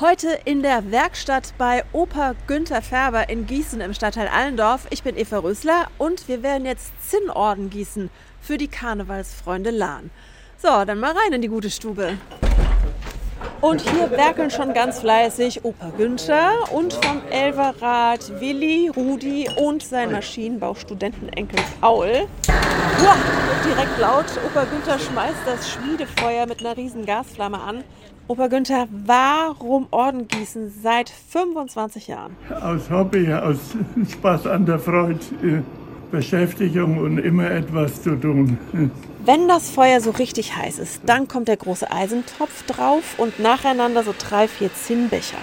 Heute in der Werkstatt bei Oper Günther Färber in Gießen im Stadtteil Allendorf. Ich bin Eva Rösler und wir werden jetzt Zinnorden gießen für die Karnevalsfreunde Lahn. So, dann mal rein in die gute Stube. Und hier werkeln schon ganz fleißig Opa Günther und vom Elverrad Willi, Rudi und sein Maschinenbaustudentenenkel Paul. Uah, direkt laut. Opa Günther schmeißt das Schmiedefeuer mit einer riesen Gasflamme an. Opa Günther, warum Orden gießen seit 25 Jahren? Aus Hobby, aus Spaß an der Freude, Beschäftigung und immer etwas zu tun. Wenn das Feuer so richtig heiß ist, dann kommt der große Eisentopf drauf und nacheinander so drei, vier Zinnbecher.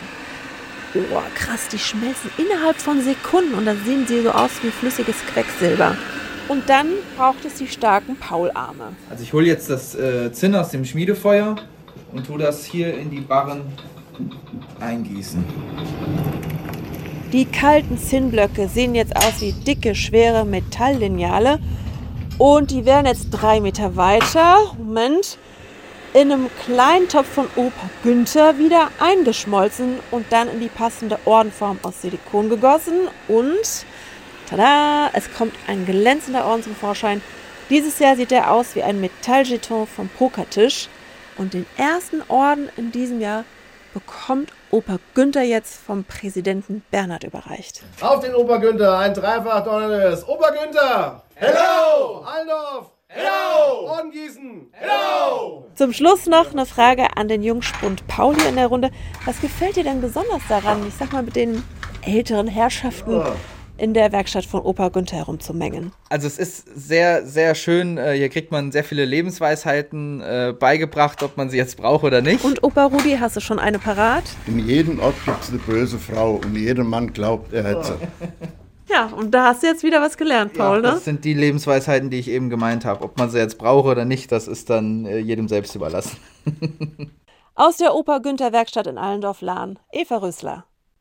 Oh, krass, die schmelzen innerhalb von Sekunden und dann sehen sie so aus wie flüssiges Quecksilber. Und dann braucht es die starken Paularme. Also ich hole jetzt das äh, Zinn aus dem Schmiedefeuer und tue das hier in die Barren eingießen. Die kalten Zinnblöcke sehen jetzt aus wie dicke, schwere Metalllineale und die werden jetzt drei Meter weiter, Moment, in einem kleinen Topf von Opa Günther wieder eingeschmolzen und dann in die passende Ordenform aus Silikon gegossen. Und tada, es kommt ein glänzender Orden zum Vorschein. Dieses Jahr sieht er aus wie ein Metalljeton vom Pokertisch. Und den ersten Orden in diesem Jahr bekommt Opa Günther jetzt vom Präsidenten Bernhard überreicht. Auf den Opa Günther, ein dreifach donnertes. Opa Günther! Hello! Allendorf! Hello! Ordengießen! Hello! Zum Schluss noch eine Frage an den Jungspund Paul hier in der Runde. Was gefällt dir denn besonders daran, ich sag mal, mit den älteren Herrschaften in der Werkstatt von Opa Günther herumzumengen? Also es ist sehr, sehr schön. Äh, Hier kriegt man sehr viele Lebensweisheiten äh, beigebracht, ob man sie jetzt braucht oder nicht. Und Opa Rudi, hast du schon eine parat? In jedem Ort gibt es eine böse Frau und jeder Mann glaubt, er hätte sie. Ja, und da hast du jetzt wieder was gelernt, Paul, ne? Das sind die Lebensweisheiten, die ich eben gemeint habe. Ob man sie jetzt braucht oder nicht, das ist dann äh, jedem selbst überlassen. Aus der Opa Günther Werkstatt in Allendorf-Lahn, Eva Rösler.